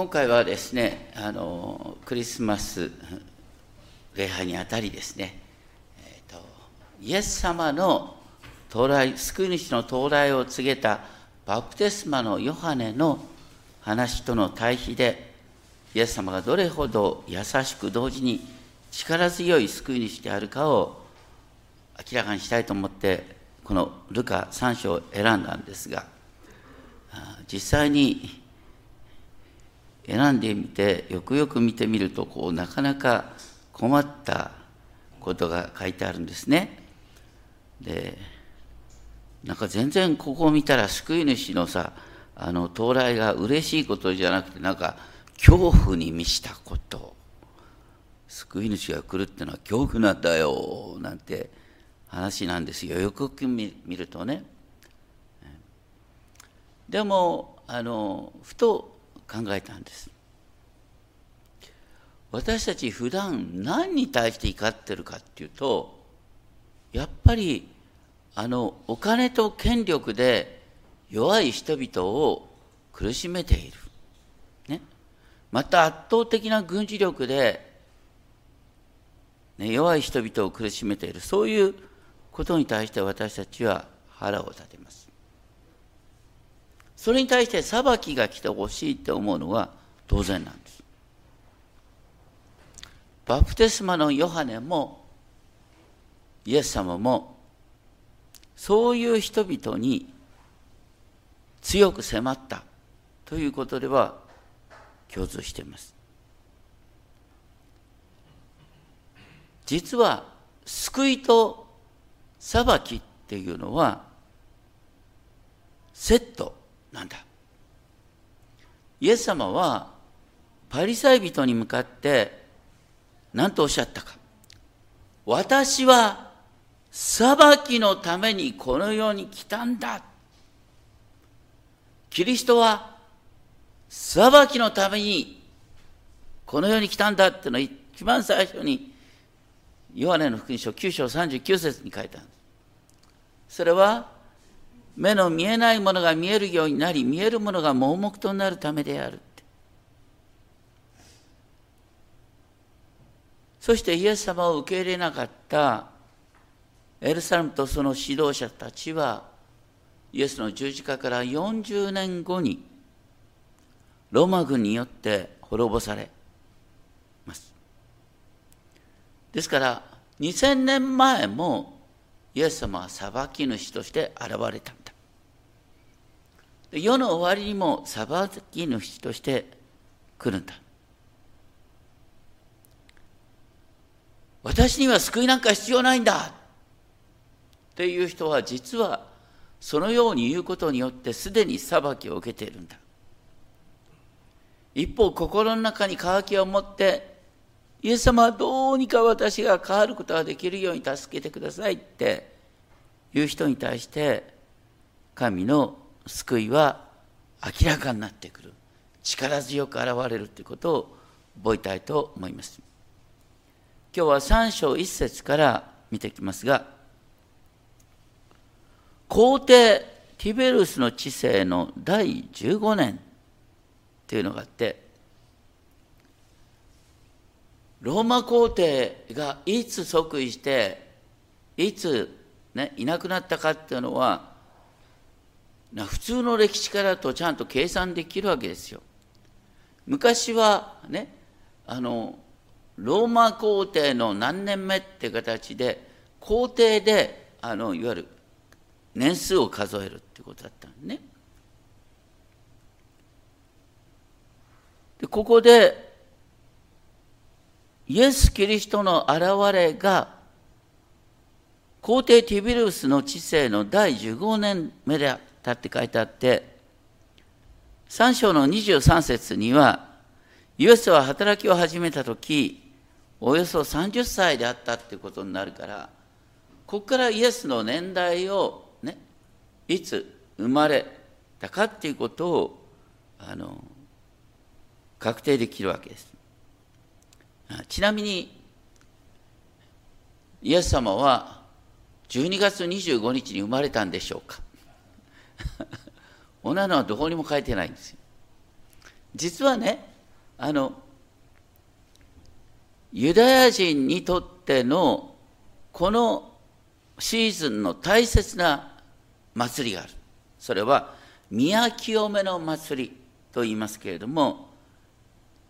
今回はですねあのクリスマス礼拝にあたりですね、えーと、イエス様の到来救い主の到来を告げたバプテスマのヨハネの話との対比でイエス様がどれほど優しく同時に力強い救い主であるかを明らかにしたいと思ってこのルカ3章を選んだんですが実際に選んでみてよくよく見てみるとこうなかなか困ったことが書いてあるんですね。でなんか全然ここを見たら救い主のさあの到来が嬉しいことじゃなくてなんか恐怖に満ちたこと救い主が来るってのは恐怖なんだよなんて話なんですよよくよく見るとね。でもあのふと考えたんです。私たち普段何に対して怒ってるかっていうとやっぱりあのお金と権力で弱い人々を苦しめている、ね、また圧倒的な軍事力で、ね、弱い人々を苦しめている。そういうことに対して私たちは腹を立てます。それに対して裁きが来てほしいって思うのは当然なんです。バプテスマのヨハネもイエス様もそういう人々に強く迫ったということでは共通しています。実は救いと裁きっていうのはセットなんだ？イエス様はパリサイ人に向かって何とおっしゃったか？私は裁きのためにこの世に来たんだ。キリストは裁きのためにこの世に来たんだっていうのを一番最初にヨハネの福音書9章39節に書いたんです。それは目の見えないものが見えるようになり見えるものが盲目となるためであるそしてイエス様を受け入れなかったエルサレムとその指導者たちはイエスの十字架から40年後にローマ軍によって滅ぼされます。ですから2000年前もイエス様は裁き主として現れた。世の終わりにも裁き主として来るんだ。私には救いなんか必要ないんだっていう人は実はそのように言うことによってすでに裁きを受けているんだ。一方心の中に渇きを持ってイエス様はどうにか私が変わることができるように助けてくださいっていう人に対して神の救いは明らかになってくる。力強く現れるということを覚えたいと思います。今日は3章1節から見ていきますが皇帝ティベルスの治世の第15年というのがあってローマ皇帝がいつ即位していつ、ね、いなくなったかっていうのは普通の歴史からとちゃんと計算できるわけですよ。昔はねあのローマ皇帝の何年目って形で皇帝であのいわゆる年数を数えるってことだったんね。でここでイエス・キリストの現れが皇帝ティビルスの治世の第15年目であったって書いてあって、3章の23節には、イエスは働きを始めた時、およそ30歳であったっていうことになるから、ここからイエスの年代をね、いつ生まれたかっていうことを、あの、確定できるわけです。ちなみに、イエス様は12月25日に生まれたんでしょうか 同じのはどこにも書いてないんですよ。実はね、あのユダヤ人にとってのこのシーズンの大切な祭りがある。それは宮清めの祭りと言いますけれども、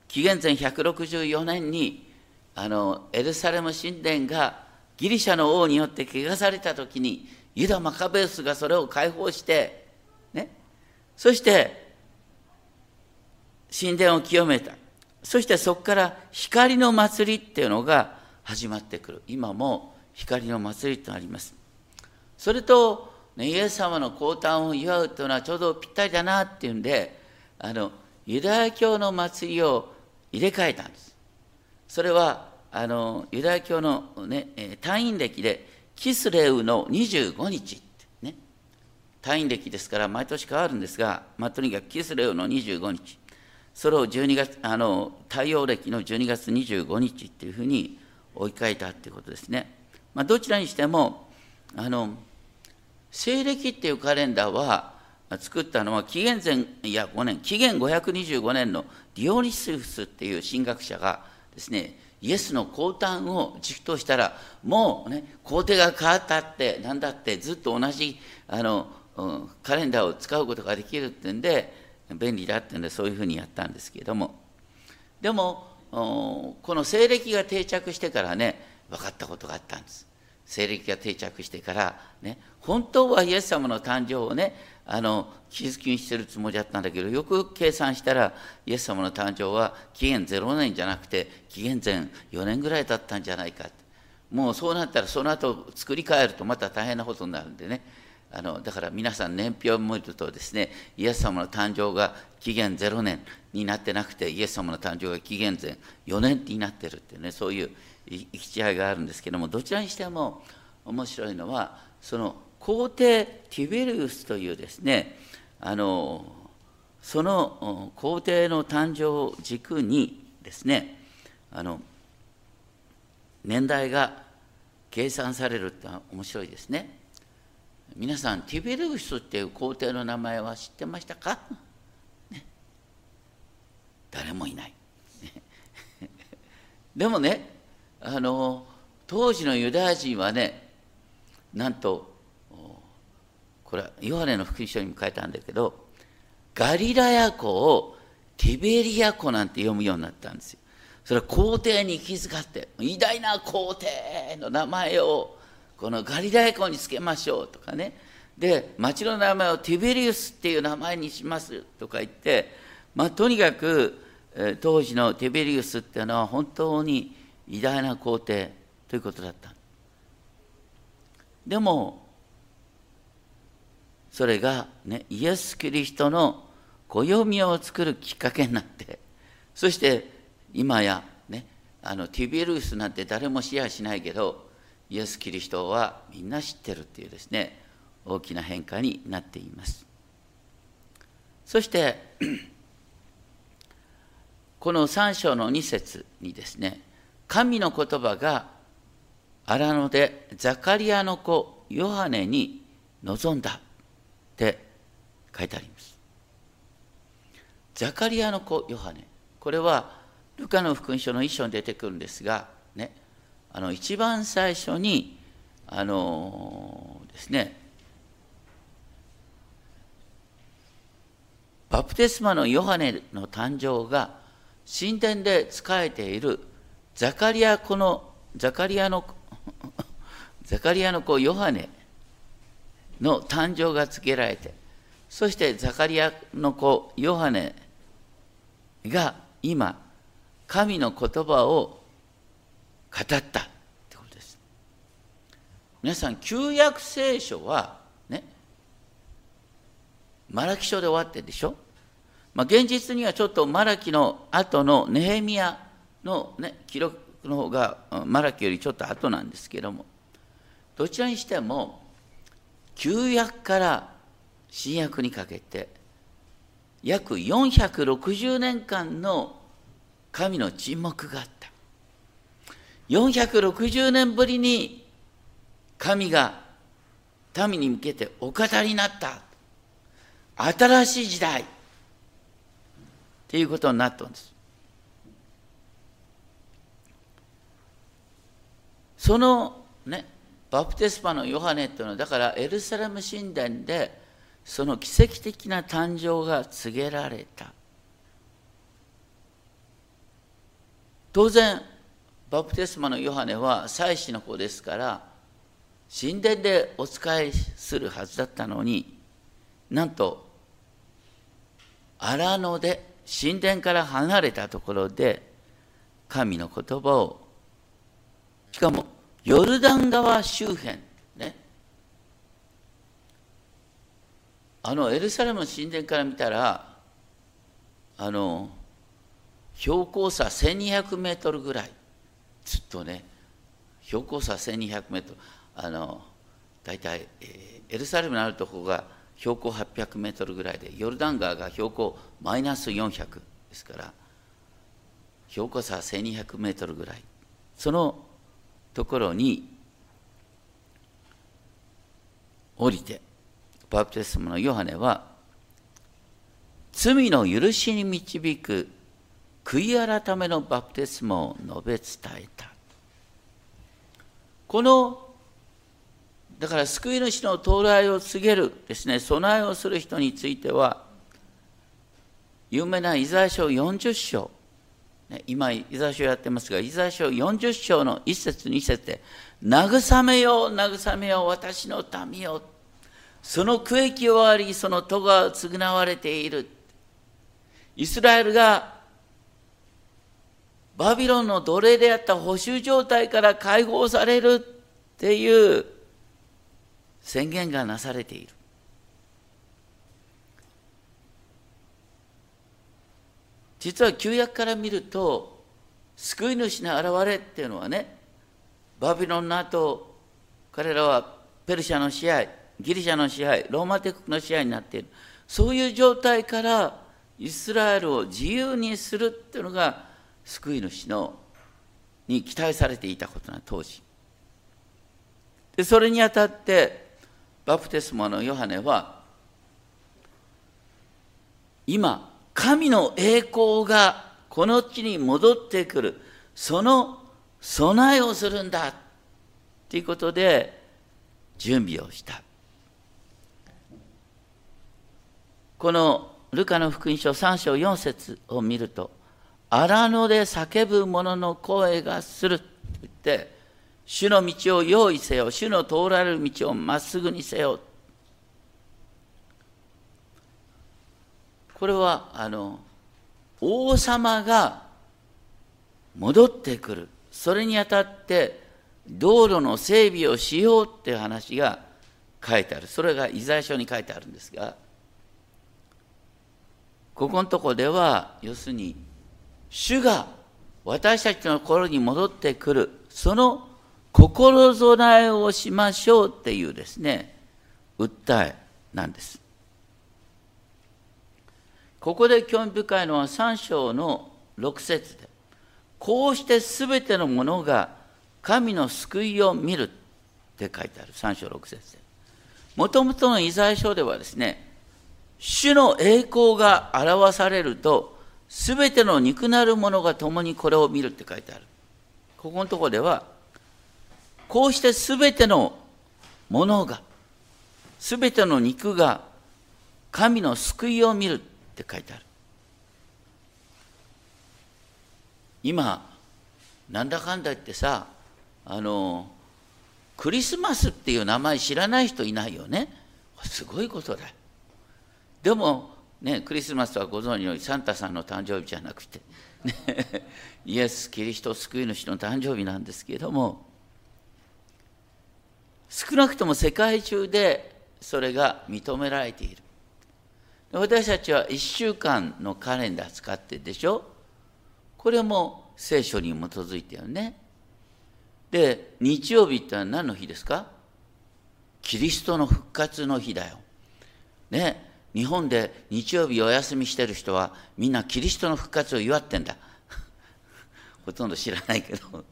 紀元前164年にあのエルサレム神殿がギリシャの王によって汚された時にユダ・マカベウスがそれを解放して、そして神殿を清めた。そしてそこから光の祭りっていうのが始まってくる。今も光の祭りとなります。それと、ね、イエス様の降誕を祝うというのはちょうどぴったりだなっていうんで、あの、ユダヤ教の祭りを入れ替えたんです。それは、あの、ユダヤ教のね、単位歴で、キスレウの25日。単位歴ですから毎年変わるんですが、まあ、とにかくキスレウの25日。それを12月、あの、太陽暦の12月25日っていうふうに置い換えたっていうことですね。まあ、どちらにしても、あの、西暦っていうカレンダーは作ったのは紀元前いや5年紀元525年のディオニスウスっていう神学者がですねイエスの降誕を実としたらもうね皇帝が変わったって何だってずっと同じあの、うん、カレンダーを使うことができるってんで便利だってんでそういうふうにやったんですけれども。でもこの西暦が定着してからね分かったことがあったんです。西暦が定着してからね本当はイエス様の誕生をねあの気づきにしてるつもりだったんだけどよく計算したらイエス様の誕生は紀元0年じゃなくて紀元前4年ぐらいだったんじゃないかもうそうなったらその後作り変えるとまた大変なことになるんでね。あのだから皆さん年表を見るとですねイエス様の誕生が紀元0年になってなくてイエス様の誕生が紀元前4年になってるっていうねそういう行き違いがあるんですけどもどちらにしても面白いのはその皇帝ティベリウスというですねあのその皇帝の誕生軸にですねあの年代が計算されるって面白いですね。皆さんティベリウスっていう皇帝の名前は知ってましたか、ね、誰もいない。でもねあの当時のユダヤ人はねなんとこれはヨハネの福音書にも書いたんだけどガリラヤ湖をティベリア湖なんて読むようになったんですよ。それは皇帝に気遣って偉大な皇帝の名前をこのガリラヤ湖につけましょうとかね。で町の名前をティベリウスっていう名前にしますとか言ってまあとにかく当時のティベリウスっていうのは本当に偉大な皇帝ということだった。でもそれが、ね、イエス・キリストの暦を作るきっかけになってそして今や、ね、あのティビルスなんて誰もシェアしないけどイエス・キリストはみんな知ってるっていうですね大きな変化になっていますそして この3章の2節にですね神の言葉が荒野でザカリアの子ヨハネに臨んだって書いてあります。ザカリアの子ヨハネ。これはルカの福音書の一章に出てくるんですが、あの一番最初に、あの、ですね、バプテスマのヨハネの誕生が神殿で仕えているザカリア子のザカリアの ザカリアの子ヨハネの誕生が告げられてそしてザカリアの子ヨハネが今神の言葉を語ったってことです。皆さん旧約聖書はねマラキ書で終わってるでしょ、まあ、現実にはちょっとマラキの後のネヘミヤの、ね、記録の方がマラキよりちょっと後なんですけどもどちらにしても旧約から新約にかけて約460年間の神の沈黙があった。460年ぶりに神が民に向けてお語りになった。新しい時代。っていうことになったんです。そのねバプテスパのヨハネというのはだからエルサレム神殿でその奇跡的な誕生が告げられた。当然バプテスマのヨハネは祭司の子ですから神殿でお仕えするはずだったのになんと荒野で神殿から離れたところで神の言葉をしかもヨルダン川周辺ね。あのエルサレムの神殿から見たらあの標高差1200メートルぐらい。ずっとね標高差1200メートルあの大体、えー、エルサレムのあるところが標高800メートルぐらいでヨルダン川が標高マイナス400ですから標高差1200メートルぐらい。そのところに降りてバプテスマのヨハネは罪の許しに導く悔い改めのバプテスマを述べ伝えた。このだから救い主の到来を告げるですね。備えをする人については有名なイザヤ書40章、今イザヤ書やってますがイザヤ書40章の一節二節で慰めよう慰めよう私の民よその区域をありその戸が償われている。イスラエルがバビロンの奴隷であった保守状態から解放されるっていう宣言がなされている。実は旧約から見ると救い主の現れっていうのはねバビロンの後彼らはペルシャの支配ギリシャの支配ローマ帝国の支配になっているそういう状態からイスラエルを自由にするっていうのが救い主のに期待されていたことな当時。でそれにあたってバプテスマのヨハネは今神の栄光がこの地に戻ってくる。その備えをするんだ。ということで準備をした。このルカの福音書3章4節を見ると荒野で叫ぶ者の声がすると言って、主の道を用意せよ、主の通られる道をまっすぐにせよ。これは、あの、王様が戻ってくる。それにあたって、道路の整備をしようっていう話が書いてある。それがイザヤ書に書いてあるんですが、ここのとこでは、要するに、主が私たちの心に戻ってくる、その心備えをしましょうっていうですね、訴えなんです。ここで興味深いのは3章の6節で、こうしてすべてのものが神の救いを見るって書いてある、3章6節で。もともとのイザヤ書ではですね、主の栄光が表されると、すべての肉なるものが共にこれを見るって書いてある。ここのところでは、こうしてすべてのものが、すべての肉が神の救いを見るって書いてある。今、なんだかんだ言ってさ、あの、クリスマスっていう名前知らない人いないよね。すごいことだ。でも、ね、クリスマスはご存知のようにサンタさんの誕生日じゃなくて、ね、イエス・キリスト救い主の誕生日なんですけれども少なくとも世界中でそれが認められている。私たちは1週間のカレンダー使ってるでしょ？これも聖書に基づいてるね。で日曜日ってのは何の日ですか？キリストの復活の日だよ。ね。日本で日曜日お休みしてる人はみんなキリストの復活を祝ってんだ。ほとんど知らないけど。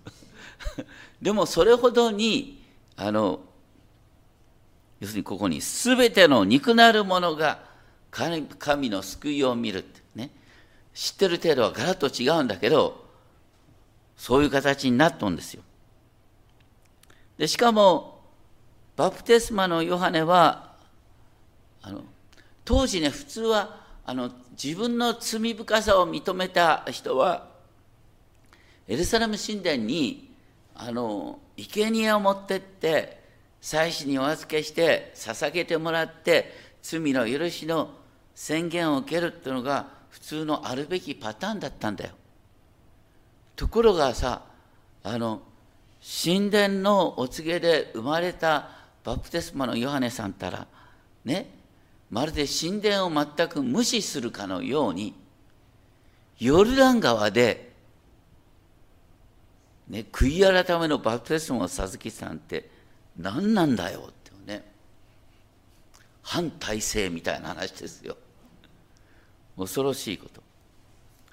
でもそれほどにあの要するにここに全ての肉なるものが神の救いを見るってね。知ってる程度はガラッと違うんだけどそういう形になっとんですよ。でしかもバプテスマのヨハネはあの当時ね普通はあの自分の罪深さを認めた人はエルサレム神殿にあの生贄を持ってって祭司にお預けして捧げてもらって罪の許しの宣言を受けるっていうのが普通のあるべきパターンだったんだよ。ところがさあの神殿のお告げで生まれたバプテスマのヨハネさんたらねまるで神殿を全く無視するかのようにヨルダン川で、ね、悔い改めのバプテスマを授けたんって何なんだよってね反体制みたいな話ですよ。恐ろしいこと。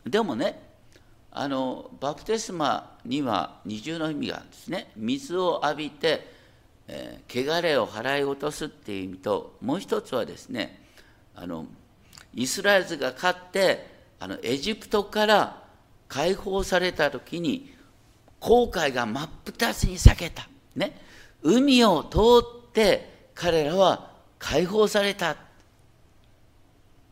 でもねあのバプテスマには二重の意味があるんですね。水を浴びて、えー、汚れを払い落とすっていう意味ともう一つはですねあのイスラエルが勝ってあのエジプトから解放された時に航海が真っ二つに裂けた、ね、海を通って彼らは解放された。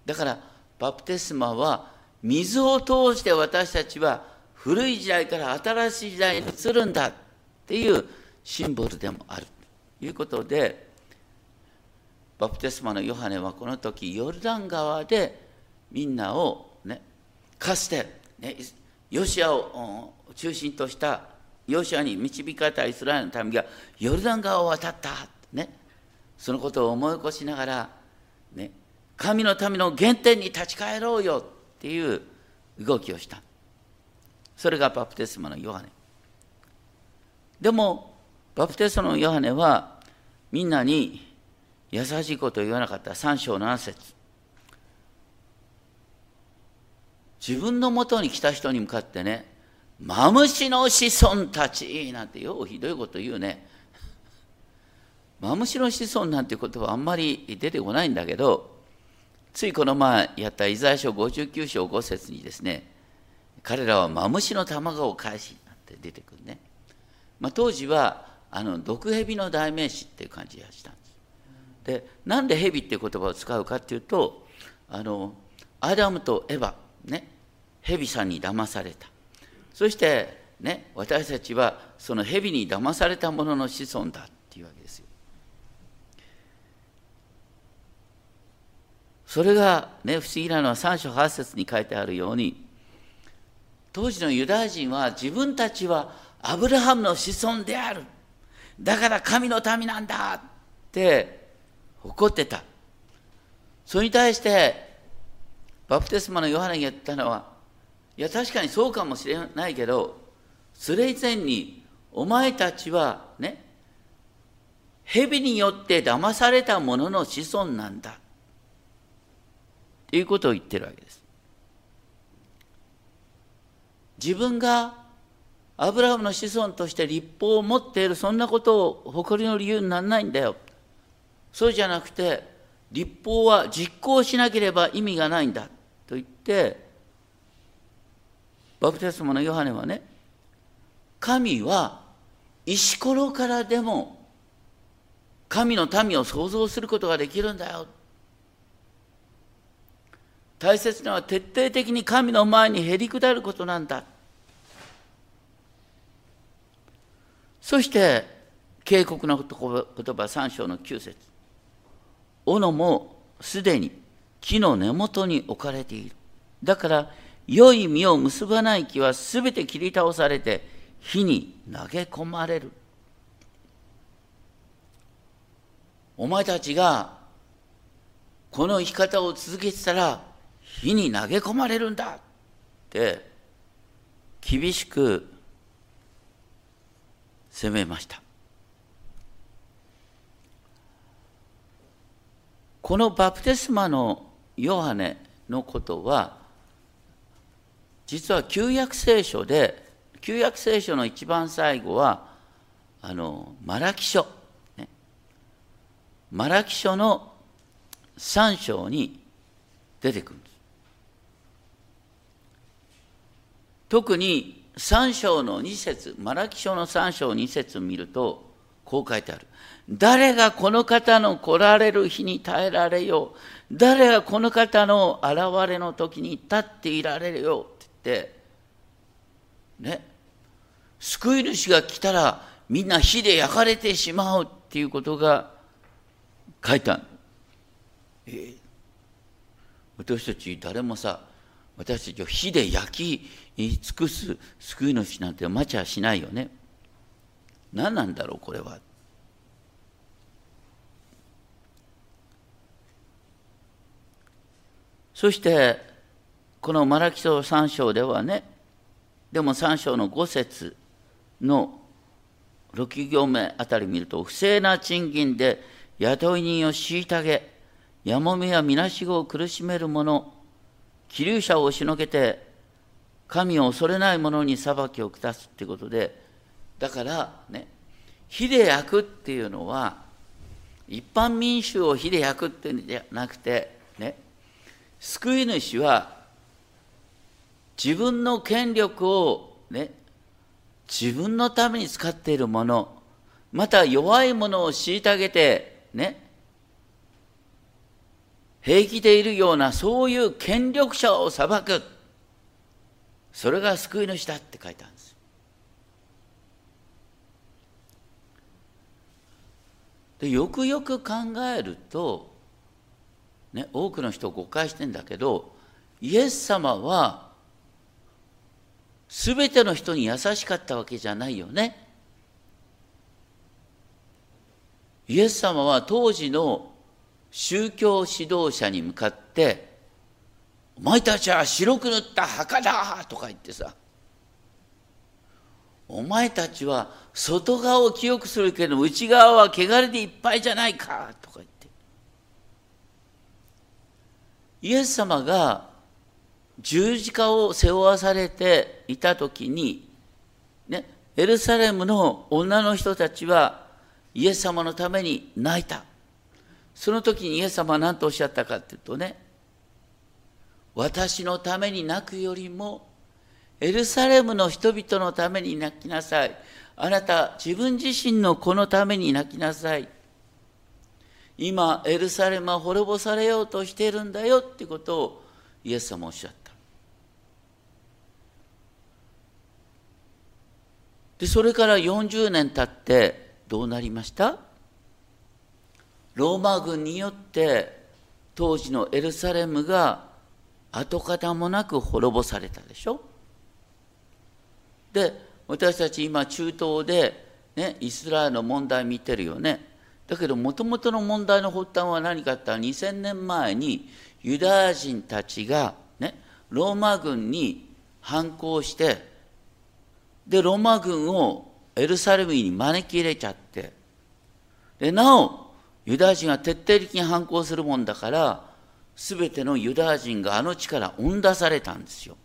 だからバプテスマは水を通して私たちは古い時代から新しい時代に移るんだっていうシンボルでもある。いうことでバプテスマのヨハネはこの時ヨルダン川でみんなをねかつて、ね、ヨシアを中心としたヨシアに導かれたイスラエルの民がヨルダン川を渡った、ね、そのことを思い起こしながら、ね、神の民の原点に立ち返ろうよっていう動きをした。それがバプテスマのヨハネ。でもバプテスマのヨハネはみんなに優しいことを言わなかった。3章7節。自分のもとに来た人に向かってねマムシの子孫たちなんてようひどいこと言うね。マムシの子孫なんて言葉はあんまり出てこないんだけどついこの前やったイザヤ書59章5節にですね彼らはマムシの卵を返しなんて出てくるね、まあ、当時はあの毒蛇の代名詞っていう感じがしたんです。でなんで蛇っていう言葉を使うかっていうとあのアダムとエヴァね蛇さんに騙された。そしてね私たちはその蛇に騙されたものの子孫だっていうわけですよ。それがね、不思議なのは3章8節に書いてあるように、当時のユダヤ人は自分たちはアブラハムの子孫である。だから神の民なんだって怒ってた。それに対して、バプテスマのヨハネが言ったのは、いや、確かにそうかもしれないけど、それ以前に、お前たちはね、蛇によって騙された者の子孫なんだと。いうことを言ってるわけです。自分がアブラハムの子孫として立法を持っているそんなことを誇りの理由にならないんだよ。そうじゃなくて立法は実行しなければ意味がないんだと言ってバプテスマのヨハネはね神は石ころからでも神の民を創造することができるんだよ大切なのは徹底的に神の前にへりくだることなんだ。そして警告の言葉3章の9節斧もすでに木の根元に置かれている。だから良い実を結ばない木はすべて切り倒されて火に投げ込まれる。お前たちがこの生き方を続けてたら火に投げ込まれるんだって厳しく責めました。このバプテスマのヨハネのことは実は旧約聖書で旧約聖書の一番最後はあのマラキ書、ね、マラキ書の3章に出てくるんです。特に3章の2節マラキ書の3章2節を見るとこう書いてある。誰がこの方の来られる日に耐えられよう。誰がこの方の現れの時に立っていられるよって言って、ね。救い主が来たらみんな火で焼かれてしまうっていうことが書いてある。え、私たち誰もさ、私たちを火で焼き言い尽くす救い主なんて待ちはしないよね。何なんだろう、これは。そして、このマラキ書3章ではね、でも3章の5節の6行目あたり見ると、不正な賃金で雇い人を虐げ、やもめやみなしごを苦しめる者、気流者を押しのけて、神を恐れない者に裁きを下すってことで、だからね、火で焼くっていうのは、一般民衆を火で焼くっていうんじゃなくて、ね、救い主は自分の権力をね、自分のために使っているもの、また弱いものを虐げて、ね、平気でいるようなそういう権力者を裁く。それが救い主だって書いてあるんです。でよくよく考えると、ね、多くの人誤解してんだけどイエス様は全ての人に優しかったわけじゃないよね。イエス様は当時の宗教指導者に向かって「お前たちは白く塗った墓だ!」とか言ってさ「お前たちは外側を清くするけど内側は汚れでいっぱいじゃないか」とか言ってイエス様が十字架を背負わされていた時に、ね、エルサレムの女の人たちはイエス様のために泣いた。その時にイエス様は何とおっしゃったかっていうとね、私のために泣くよりも、エルサレムの人々のために泣きなさい。あなた、自分自身の子のために泣きなさい。今、エルサレムは滅ぼされようとしているんだよってことをイエス様おっしゃった。でそれから40年経ってどうなりました？ローマ軍によって当時のエルサレムが跡形もなく滅ぼされたでしょ？で私たち今中東で、ね、イスラエルの問題見てるよね。だけどもともとの問題の発端は何かって2000年前にユダヤ人たちが、ね、ローマ軍に反抗してで、ローマ軍をエルサレムに招き入れちゃって、で、なお、ユダヤ人が徹底的に反抗するもんだから、すべてのユダヤ人があの地から追ん出されたんですよ。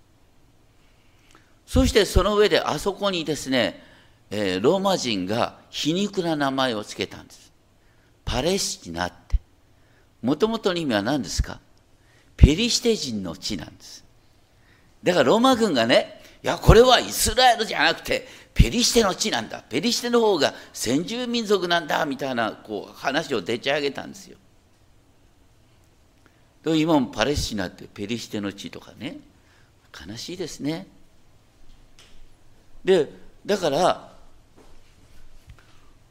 そしてその上であそこにですね、えー、ローマ人が皮肉な名前を付けたんです。パレスチナって。もともとの意味は何ですか？ペリシテ人の地なんです。だからローマ軍がね、いや、これはイスラエルじゃなくて、ペリシテの地なんだ。ペリシテの方が先住民族なんだ、みたいなこう話をでち上げたんですよ。で今もパレスチナってペリシテの地とかね、悲しいですね。で、だから、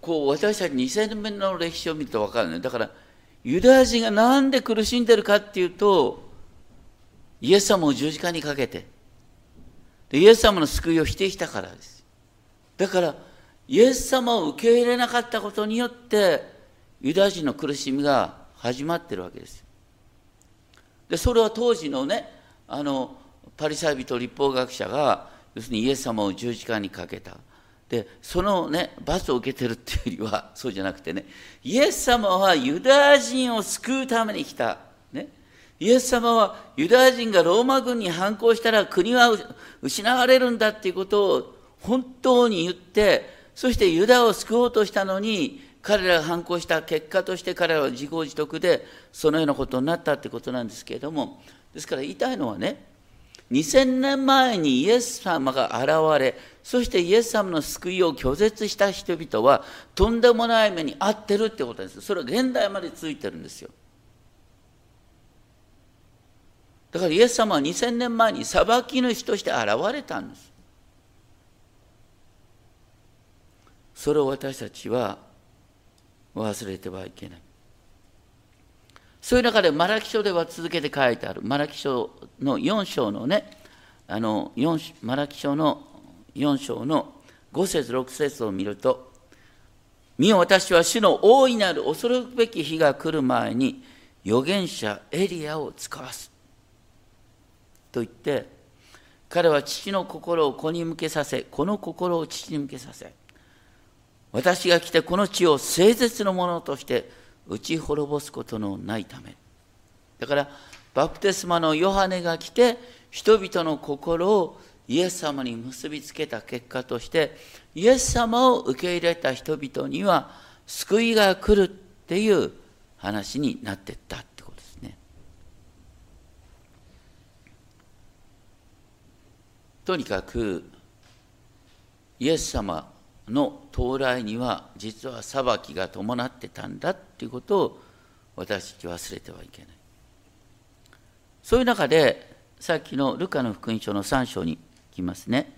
こう私たち2000年の歴史を見ると分かるね。だから、ユダヤ人がなんで苦しんでるかっていうと、イエス様を十字架にかけて、でイエス様の救いを否定したからです。だから、イエス様を受け入れなかったことによって、ユダヤ人の苦しみが始まってるわけです。で、それは当時のね、あの、パリサイ人立法学者が、要するにイエス様を十字架にかけた。で、そのね、罰を受けてるっていうよりは、そうじゃなくてね、イエス様はユダヤ人を救うために来た。ね。イエス様はユダヤ人がローマ軍に反抗したら国は失われるんだっていうことを本当に言って、そしてユダを救おうとしたのに、彼らが反抗した結果として彼らは自業自得でそのようなことになったってことなんですけれども、ですから言いたいのはね、2000年前にイエス様が現れ、そしてイエス様の救いを拒絶した人々は、とんでもない目に遭ってるってことです。それは現代までついてるんですよ。だからイエス様は2000年前に裁き主として現れたんです。それを私たちは忘れてはいけない。そういう中でマラキ書では続けて書いてある、マラキ書の4章のね、あの4マラキ書の4章の5節6節を見ると、見よ私は主の大いなる恐るべき日が来る前に預言者エリアを使わす。と言って、彼は父の心を子に向けさせ、この心を父に向けさせ、私が来てこの地を誠実のものとして打ち滅ぼすことのないため。だから、バプテスマのヨハネが来て、人々の心をイエス様に結びつけた結果として、イエス様を受け入れた人々には救いが来るっていう話になってったってことですね。とにかく、イエス様の到来には実は裁きが伴ってたんだっていうことを私たち忘れてはいけない。そういう中でさっきのルカの福音書の3章に行きますね。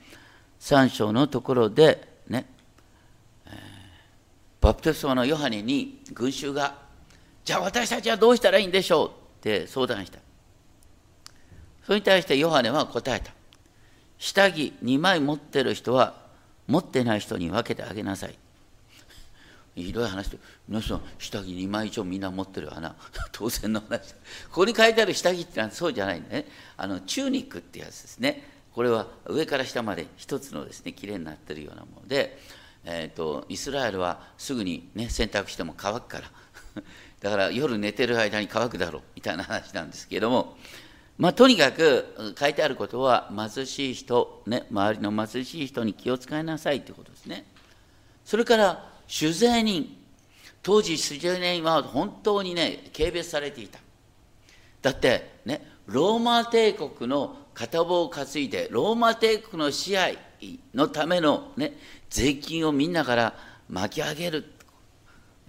3章のところでね、えー、バプテスマのヨハネに群衆が、じゃあ私たちはどうしたらいいんでしょうって相談した。それに対してヨハネは答えた。下着2枚持ってる人は持ってない人に分けてあげなさい。ひどい話で、皆さん、下着2枚以上みんな持ってるわな。当然の話。ここに書いてある下着ってのはそうじゃないね。あの、チューニックってやつですね。これは上から下まで一つのですね、きれいになってるようなもので、えーと、イスラエルはすぐに、ね、洗濯しても乾くから。だから夜寝てる間に乾くだろうみたいな話なんですけれども、まあ、とにかく書いてあることは貧しい人、ね、周りの貧しい人に気を使いなさいということですね。それから酒税人当時酒税人は本当にね軽蔑されていた。だってねローマ帝国の片棒を担いでローマ帝国の支配のための、ね、税金をみんなから巻き上げる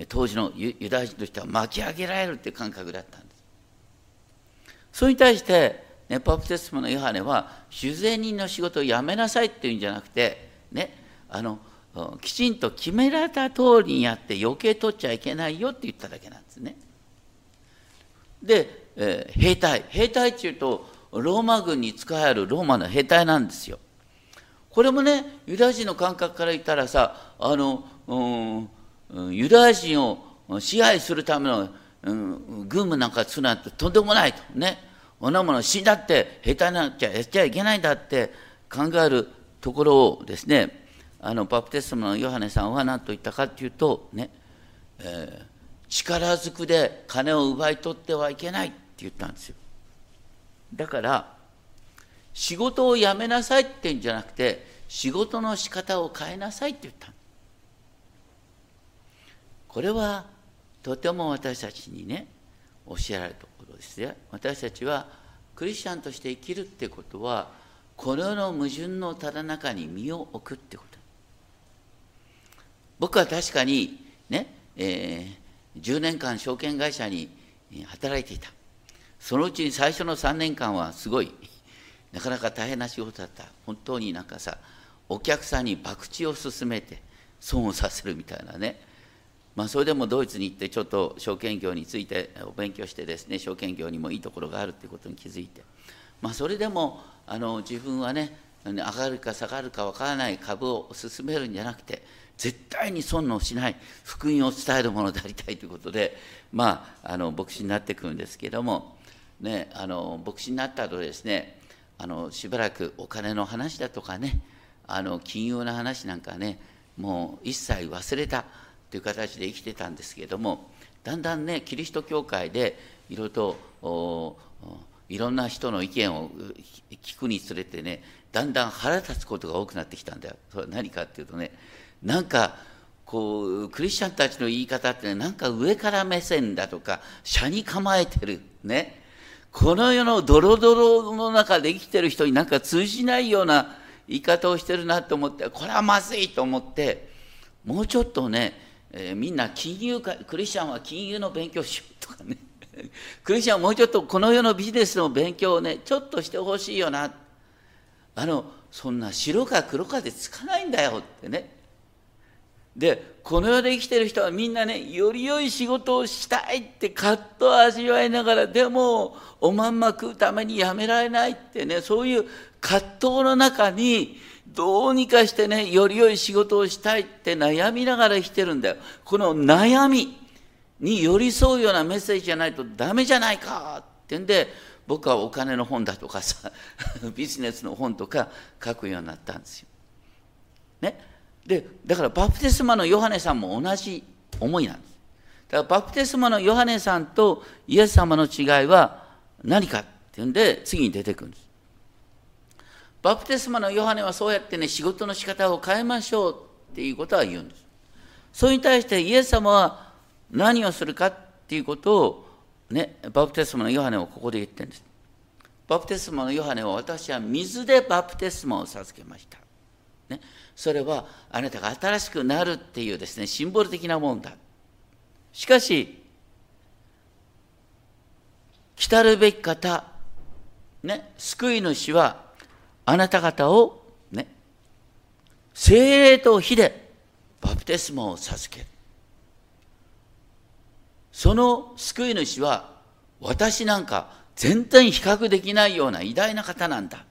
当時のユダヤ人としては巻き上げられるっていう感覚だったんです。それに対して、ね、パプテスマのヨハネは酒税人の仕事をやめなさいっていうんじゃなくて、ね、あのきちんと決められた通りにやって余計取っちゃいけないよって言っただけなんですね。で、えー、兵隊兵隊っていうとローマ軍に使えるローマの兵隊なんですよ。これもねユダヤ人の感覚から言ったらさあの、うん、ユダヤ人を支配するための、うん、軍務なんかするなんてとんでもないと。ね。こんなもの死んだって兵隊なんてやっちゃいけないんだって考えるところをですねあのバプテスマのヨハネさんは何と言ったかっていうとね、えー、力ずくで金を奪い取ってはいけないって言ったんですよ。だから仕事を辞めなさいって言うんじゃなくて仕事の仕方を変えなさいって言ったこれはとても私たちにね教えられたことですね。私たちはクリスチャンとして生きるってことはこの世の矛盾のただ中に身を置くってこと。僕は確かにね、えー、10年間証券会社に働いていた。そのうちに最初の3年間はすごいなかなか大変な仕事だった。本当になんかさお客さんに博打を勧めて損をさせるみたいなねまあそれでもドイツに行ってちょっと証券業についてお勉強してですね証券業にもいいところがあるっていうことに気づいて。まあそれでもあの自分はね上がるか下がるかわからない株を進めるんじゃなくて絶対に損をしない福音を伝えるものでありたいということでまああの牧師になってくるんですけどもね、あの牧師になった後ですねあのしばらくお金の話だとかねあの金融の話なんかねもう一切忘れた。という形で生きてたんですけれどもだんだんねキリスト教会でいろいろといろんな人の意見を聞くにつれてねだんだん腹立つことが多くなってきたんだよ。それは何かっていうとねなんかこうクリスチャンたちの言い方って、ね、なんか上から目線だとか車に構えてるねこの世のドロドロの中で生きてる人になんか通じないような言い方をしてるなと思ってこれはまずいと思ってもうちょっとね、えー、みんな金融かクリスチャンは金融の勉強しようとかね。クリスチャンはもうちょっとこの世のビジネスの勉強をねちょっとしてほしいよな。あのそんな白か黒かでつかないんだよってね。でこの世で生きてる人はみんなねより良い仕事をしたいって葛藤を味わいながらでもおまんま食うためにやめられないってねそういう葛藤の中にどうにかしてねより良い仕事をしたいって悩みながら生きてるんだよこの悩みに寄り添うようなメッセージじゃないとダメじゃないかってんで僕はお金の本だとかさ ビジネスの本とか書くようになったんですよ。ね、でだからバプテスマのヨハネさんも同じ思いなんです。だからバプテスマのヨハネさんとイエス様の違いは何かっていうんで次に出てくるんです。バプテスマのヨハネはそうやってね仕事の仕方を変えましょうっていうことは言うんです。それに対してイエス様は何をするかっていうことをね、バプテスマのヨハネをここで言ってるんです。バプテスマのヨハネは私は水でバプテスマを授けました。ね、それはあなたが新しくなるっていうですね、シンボル的なもんだ。しかし、来たるべき方、ね、救い主はあなた方を、ね、精霊と火でバプテスマを授ける。その救い主は私なんか全然比較できないような偉大な方なんだ。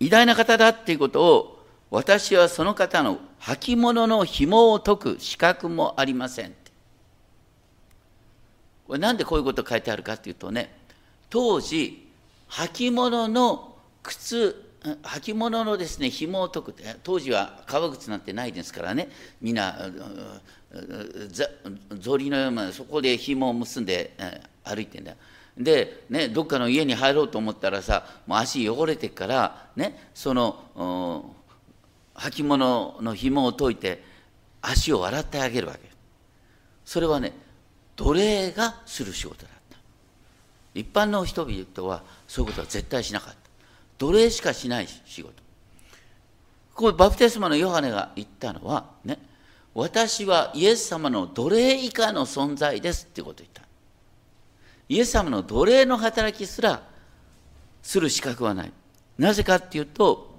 偉大な方だっていうことを私はその方の履物の紐を解く資格もありません。これなんでこういうこと書いてあるかっていうとね、当時、履物の靴、履物のですね、紐を解く、当時は革靴なんてないですからね、みんな、草履のようなそこで紐を結んで歩いてんだで、ね、どっかの家に入ろうと思ったらさもう足汚れてからねその履物の紐を解いて足を洗ってあげるわけ。それはね奴隷がする仕事だった。一般の人々はそういうことは絶対しなかった。奴隷しかしない仕事。ここバプテスマのヨハネが言ったのはね私はイエス様の奴隷以下の存在ですってことを言った。イエス様の奴隷の働きすらする資格はない。なぜかっていうと、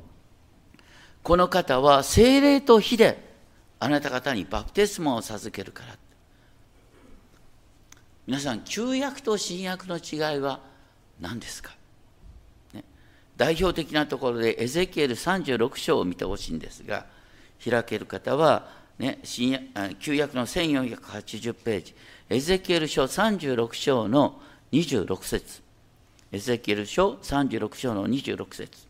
この方は精霊と火であなた方にバプテスマを授けるから。皆さん、旧約と新約の違いは何ですか、ね、代表的なところでエゼキエル36章を見てほしいんですが、開ける方はね、新旧約の1480ページ、エゼキエル書36章の26節エゼキエル書36章の26節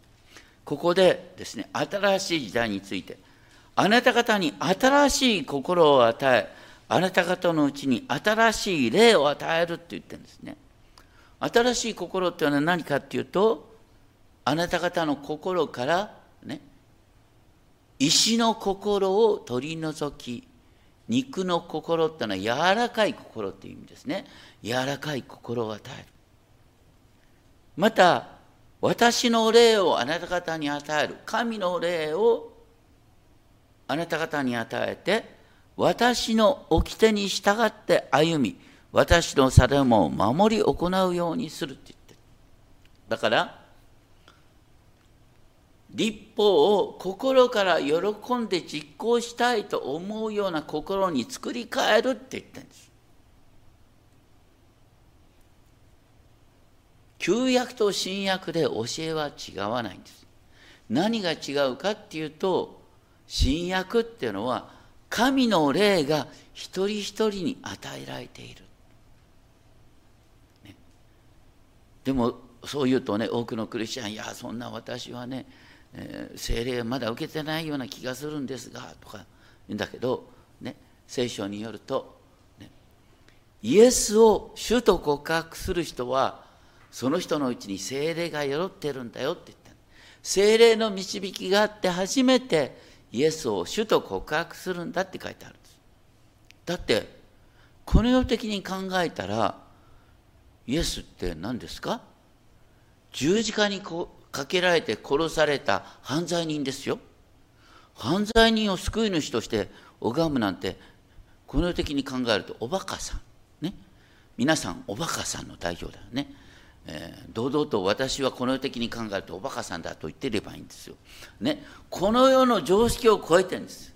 ここでですね、新しい時代について、あなた方に新しい心を与え、あなた方のうちに新しい霊を与えるって言ってるんですね。新しい心っていうのは何かっていうと、あなた方の心からね、石の心を取り除き肉の心ってのは柔らかい心っていう意味ですね。柔らかい心を与える。また私の霊をあなた方に与える。神の霊をあなた方に与えて私の掟に従って歩み私の定めを守り行うようにするって言ってる。だから立法を心から喜んで実行したいと思うような心に作り変えるって言ってるんです。旧約と新約で教えは違わないんです。何が違うかっていうと新約っていうのは神の霊が一人一人に与えられている。ね、でもそう言うとね多くのクリスチャンいやそんな私はねえー、精霊まだ受けてないような気がするんですがとか言うんだけど、ね、聖書によると、ね、イエスを主と告白する人はその人のうちに精霊が宿ってるんだよって言った精霊の導きがあって初めてイエスを主と告白するんだって書いてあるんです。だってこの世的に考えたらイエスって何ですか？十字架にこかけられて殺された犯罪人ですよ。犯罪人を救い主として拝むなんてこの世的に考えるとおバカさん。ね。皆さんおバカさんの代表だよね、えー、堂々と私はこの世的に考えるとおバカさんだと言ってればいいんですよ、ね、この世の常識を超えてるんです。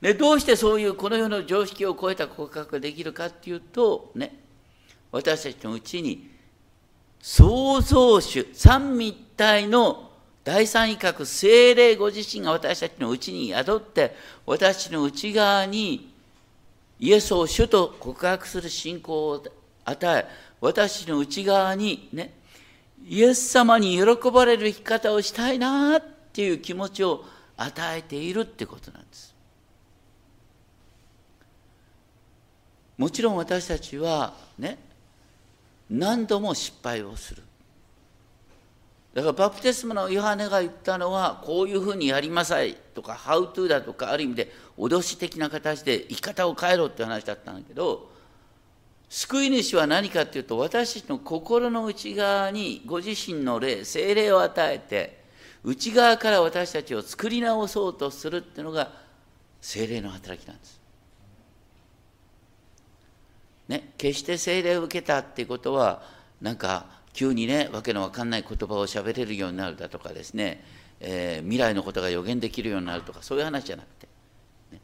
でどうしてそういうこの世の常識を超えた告白ができるかっていうとね。私たちのうちに創造主三位一体の第三威嚇精霊ご自身が私たちのうちに宿って私の内側にイエスを主と告白する信仰を与え私の内側にねイエス様に喜ばれる生き方をしたいなっていう気持ちを与えているってことなんです。もちろん私たちはね何度も失敗をするだからバプテスマのヨハネが言ったのはこういうふうにやりなさいとかハウトゥーだとかある意味で脅し的な形で生き方を変えろって話だったんだけど救い主は何かっていうと私たちの心の内側にご自身の霊精霊を与えて内側から私たちを作り直そうとするっていうのが精霊の働きなんです。ね、決して精霊を受けたっていうことはなんか急にねわけのわかんない言葉を喋れるようになるだとかですね、えー、未来のことが予言できるようになるとかそういう話じゃなくて、ね、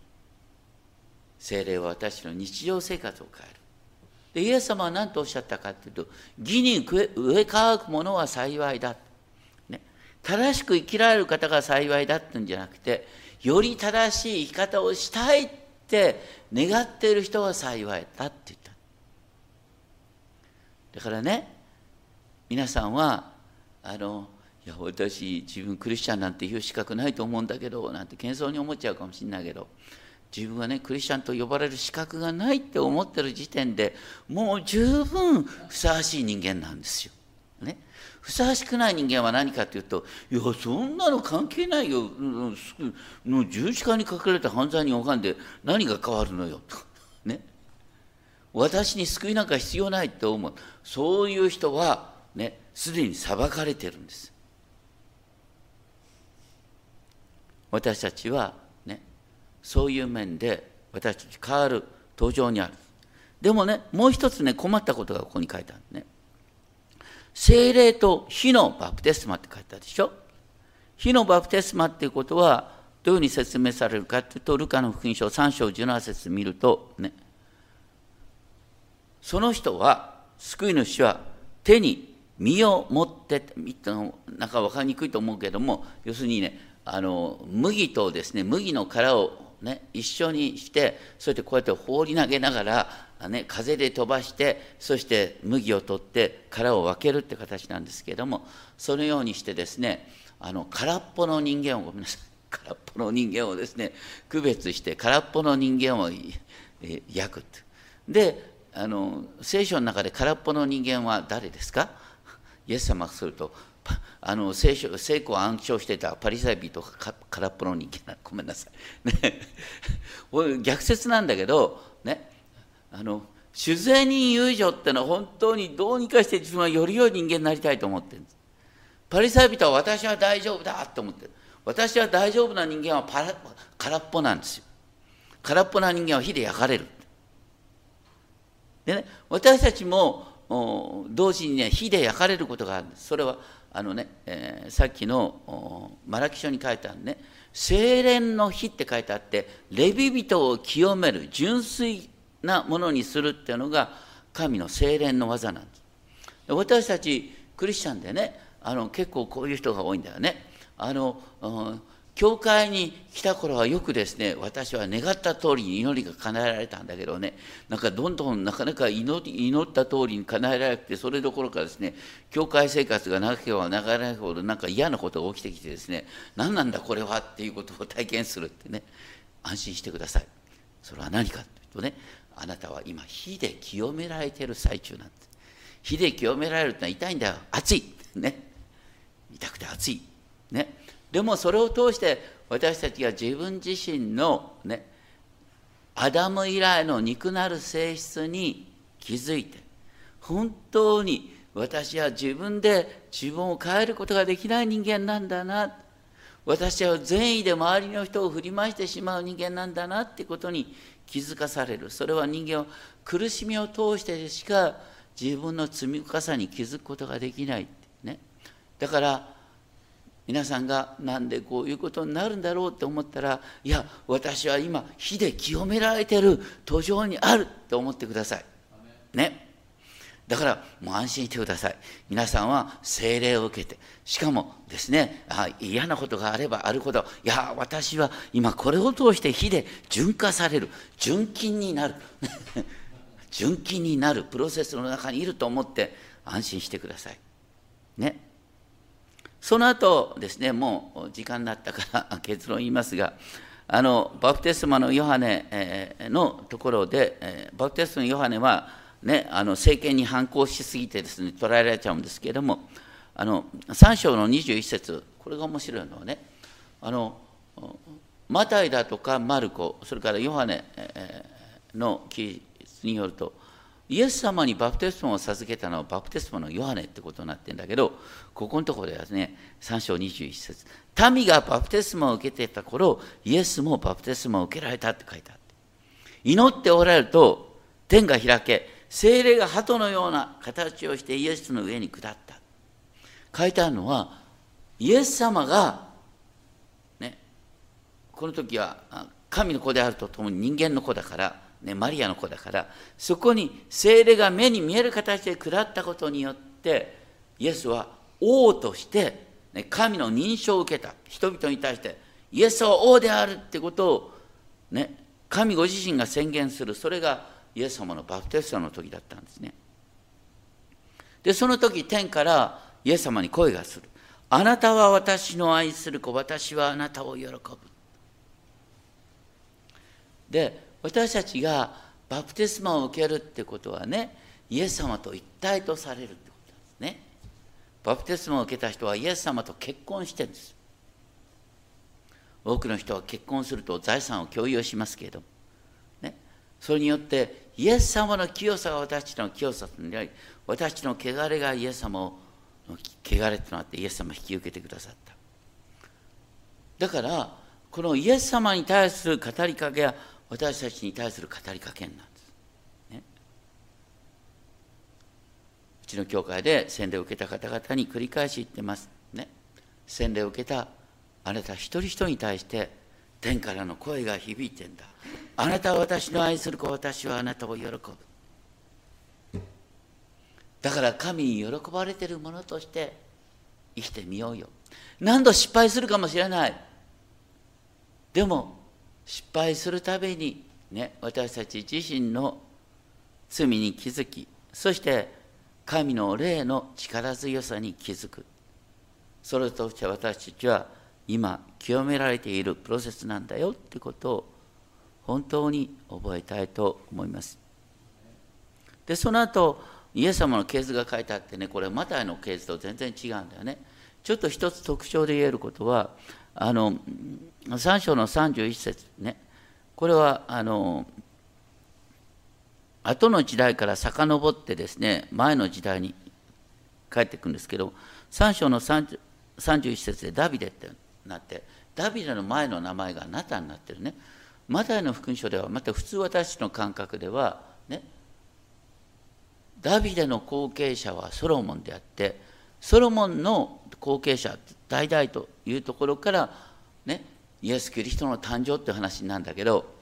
精霊は私の日常生活を変える。でイエス様は何とおっしゃったかというと義に植え乾くものは幸いだ、ね、正しく生きられる方が幸いだってんじゃなくてより正しい生き方をしたいって願っている人は幸いだって言っだからね皆さんはあのいや私自分クリスチャンなんて言う資格ないと思うんだけどなんて謙遜に思っちゃうかもしれないけど自分はねクリスチャンと呼ばれる資格がないって思ってる時点でもう十分ふさわしい人間なんですよ。ね、ふさわしくない人間は何かというと「いやそんなの関係ないよの十字架にかけられた犯罪に拝んで何が変わるのよ」と。ね私に救いなんか必要ないって思うそういう人はね、すでに裁かれてるんです。私たちはね、そういう面で私たち変わる途上にある。でもね、もう一つね、困ったことがここに書いてあるね。精霊と火のバプテスマって書いてあるでしょ火のバプテスマっていうことはどういうふうに説明されるかというと、ルカの福音書3章17節見るとね、その人は、救い主は手に身を持ってなんか分かりにくいと思うけども要するにねあの麦とですね麦の殻をね一緒にしてそしてこうやって放り投げながら、ね、風で飛ばしてそして麦を取って殻を分けるって形なんですけどもそのようにしてですねあの空っぽの人間をごめんなさい 空っぽの人間をですね区別して空っぽの人間を焼くであの聖書の中で空っぽの人間は誰ですか？イエス様がするとあの聖書聖句を暗唱してたパリサイ人か空っぽの人間ごめんなさい、ね、逆説なんだけどね。あの主税人友情ってのは本当にどうにかして自分はより良い人間になりたいと思ってるんです。パリサイ人は私は大丈夫だと思ってる。私は大丈夫な人間はパラ空っぽなんですよ。空っぽな人間は火で焼かれる。でね私たちも同時にね火で焼かれることがあるんです。それはあのね、えー、さっきのマラキ書に書いてあるね精錬の火って書いてあってレビ人を清める純粋なものにするっていうのが神の精錬の技なんです。私たちクリスチャンでねあの結構こういう人が多いんだよね。あの、うん教会に来た頃はよくですね私は願った通りに祈りが叶えられたんだけどね。なんかどんどんなかなか祈った通りに叶えられなくてそれどころかですね教会生活が長ければ長いほどなんか嫌なことが起きてきてですね何なんだこれはっていうことを体験するってね安心してください。それは何かというとねあなたは今火で清められている最中なんです。火で清められるってのは痛いんだよ。熱い。ね。痛くて熱い。ね。でもそれを通して私たちが自分自身のねアダム以来の肉なる性質に気づいて本当に私は自分で自分を変えることができない人間なんだな私は善意で周りの人を振り回してしまう人間なんだなってことに気づかされる。それは人間は苦しみを通してしか自分の積み重ねに気づくことができない、ね、だから皆さんがなんでこういうことになるんだろうって思ったらいや私は今火で清められてる途上にあると思ってください。ね。だからもう安心してください。皆さんは精霊を受けて、しかもですね、あ嫌なことがあればあるほど、いや、私は今これを通して火で純化される、純金になる。純金になるプロセスの中にいると思って安心してください。ね。その後ですね、もう時間になったから 結論言いますが、あのバプテスマのヨハネのところで、バプテスマのヨハネは、ね、あの政権に反抗しすぎてですね、捉えられちゃうんですけれども、あの3章の21節これが面白いのはね、あのマタイだとかマルコ、それからヨハネの記述によると、イエス様にバプテスマを授けたのはバプテスマのヨハネってことになってるんだけど、ここのところではね、3章21節民がバプテスマを受けてた頃、イエスもバプテスマを受けられたって書いてあって。祈っておられると、天が開け、精霊が鳩のような形をしてイエスの上に下った。書いてあるのは、イエス様が、ね、この時は神の子であるとともに人間の子だから、ね、マリアの子だからそこに精霊が目に見える形で下ったことによってイエスは王として、ね、神の認証を受けた。人々に対してイエスは王であるってことを、ね、神ご自身が宣言する。それがイエス様のバプテスマの時だったんですね。でその時天からイエス様に声がする。あなたは私の愛する子。私はあなたを喜ぶ。で私たちがバプテスマを受けるってことはねイエス様と一体とされるってことなんですね。バプテスマを受けた人はイエス様と結婚してるんです。多くの人は結婚すると財産を共有しますけれども。ね、それによってイエス様の清さが私たちの清さとなり私たちの汚れがイエス様を汚れとなってイエス様を引き受けてくださった。だからこのイエス様に対する語りかけは私たちに対する語りかけなんです、ね、うちの教会で洗礼を受けた方々に繰り返し言ってます、ね、洗礼を受けたあなた一人一人に対して天からの声が響いてんだ。あなたは私の愛する子私はあなたを喜ぶ。だから神に喜ばれているものとして生きてみようよ。何度失敗するかもしれない。でも失敗するたびに、ね、私たち自身の罪に気づきそして神の霊の力強さに気づく。それとして私たちは今清められているプロセスなんだよってことを本当に覚えたいと思います。でその後イエス様の系図が書いてあってねこれマタイの系図と全然違うんだよね。ちょっと一つ特徴で言えることはあの3章の31節ね。これはあの後の時代から遡ってですね前の時代に帰っていくんですけど3章の31節でダビデってなってダビデの前の名前がナタになってるね。マタイの福音書ではまた普通私たちの感覚ではねダビデの後継者はソロモンであってソロモンの後継者代々というところからねイエス・キリストの誕生っていう話なんだけど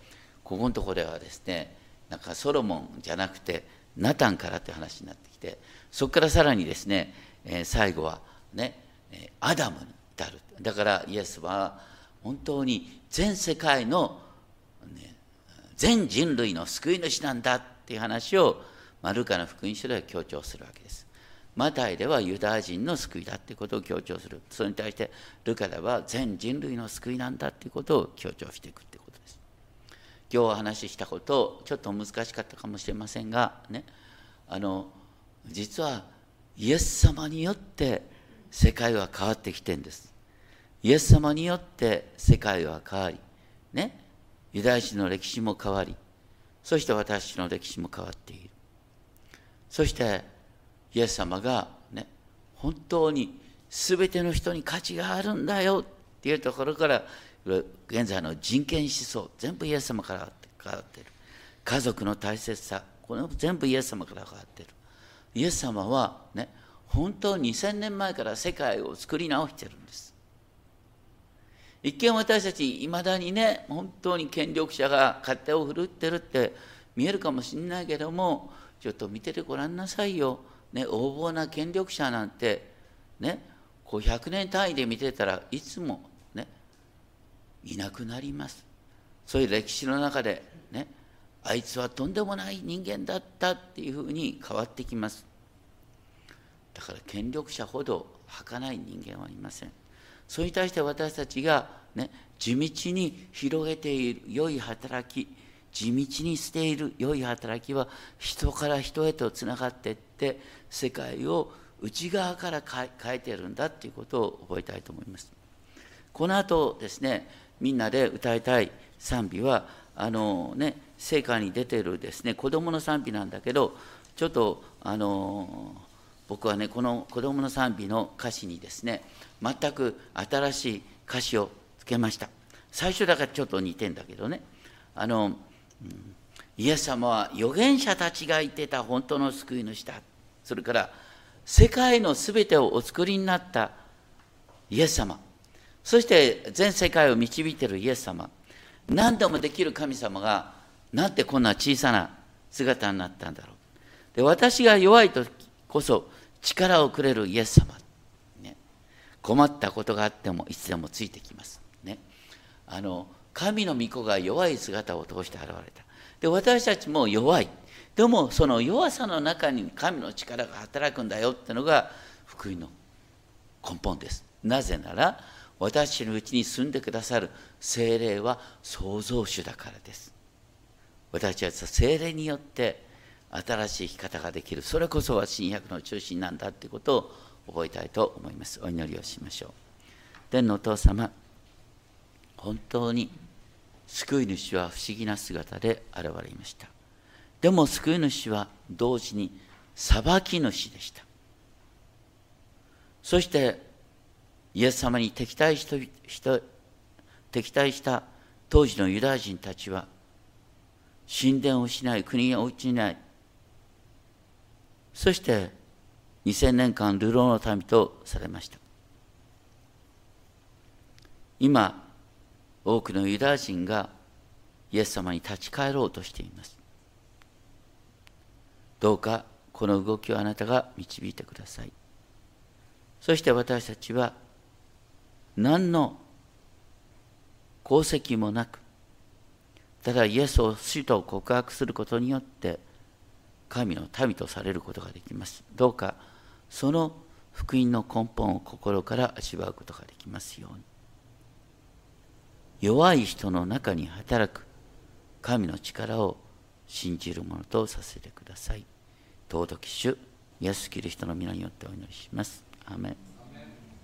ここのところではですねなんかソロモンじゃなくてナタンからって話になってきてそこからさらにですね、えー、最後はねアダムに至るだからイエスは本当に全世界の、ね、全人類の救い主なんだっていう話をマルカの福音書では強調するわけです。マタイではユダヤ人の救いだということを強調する。それに対してルカでは全人類の救いなんだということを強調していくということです。今日お話ししたことちょっと難しかったかもしれませんがねあの実はイエス様によって世界は変わってきてんです。イエス様によって世界は変わりねユダヤ人の歴史も変わりそして私の歴史も変わっている。そしてイエス様がね本当に全ての人に価値があるんだよっていうところから現在の人権思想全部イエス様から変わってる。家族の大切さこれも全部イエス様から変わってる。イエス様はね本当2000年前から世界を作り直してるんです。一見私たちいまだにね本当に権力者が勝手を振るってるって見えるかもしれないけどもちょっと見ててごらんなさいよ、ね、横暴な権力者なんてねこう100年単位で見てたらいつもねいなくなります。そういう歴史の中でねあいつはとんでもない人間だったっていうふうに変わってきます。だから権力者ほど儚い人間はいません。それに対して私たちが、ね、地道に広げている良い働き地道にしている良い働きは人から人へとつながっていって世界を内側から変えているんだということを覚えたいと思います。この後ですねみんなで歌いたい賛美はあのね聖歌に出てるですね子供の賛美なんだけどちょっとあの僕はねこの子供の賛美の歌詞にですね全く新しい歌詞をつけました最初だからちょっと似てんだけどねあの、イエス様は預言者たちが言ってた本当の救い主だ。それから世界のすべてをお作りになった。イエス様。そして全世界を導いているイエス様。何でもできる神様がなんてこんな小さな姿になったんだろう。で私が弱い時こそ力をくれるイエス様。ね。困ったことがあってもいつでもついてきます。ね、あの神の御子が弱い姿を通して現れた。で私たちも弱い。でもその弱さの中に神の力が働くんだよってのが福音の根本です。なぜなら私のうちに住んでくださる精霊は創造主だからです。私たちは精霊によって新しい生き方ができる。それこそは新約の中心なんだということを覚えたいと思いますお祈りをしましょう天のお父様本当に救い主は不思議な姿で現れました。でも救い主は同時に裁き主でした。そしてイエス様に敵対し敵対した当時のユダヤ人たちは神殿を失い国を失い。そして2000年間流浪の民とされました。今多くのユダヤ人がイエス様に立ち返ろうとしています。どうかこの動きをあなたが導いてください。そして私たちは何の功績もなくただイエスを主と告白することによって神の民とされることができます。どうかその福音の根本を心から味わうことができますように。弱い人の中に働く。神の力を信じるものとさせてください。尊き主イエスキリストの皆によってお祈りします。アメン。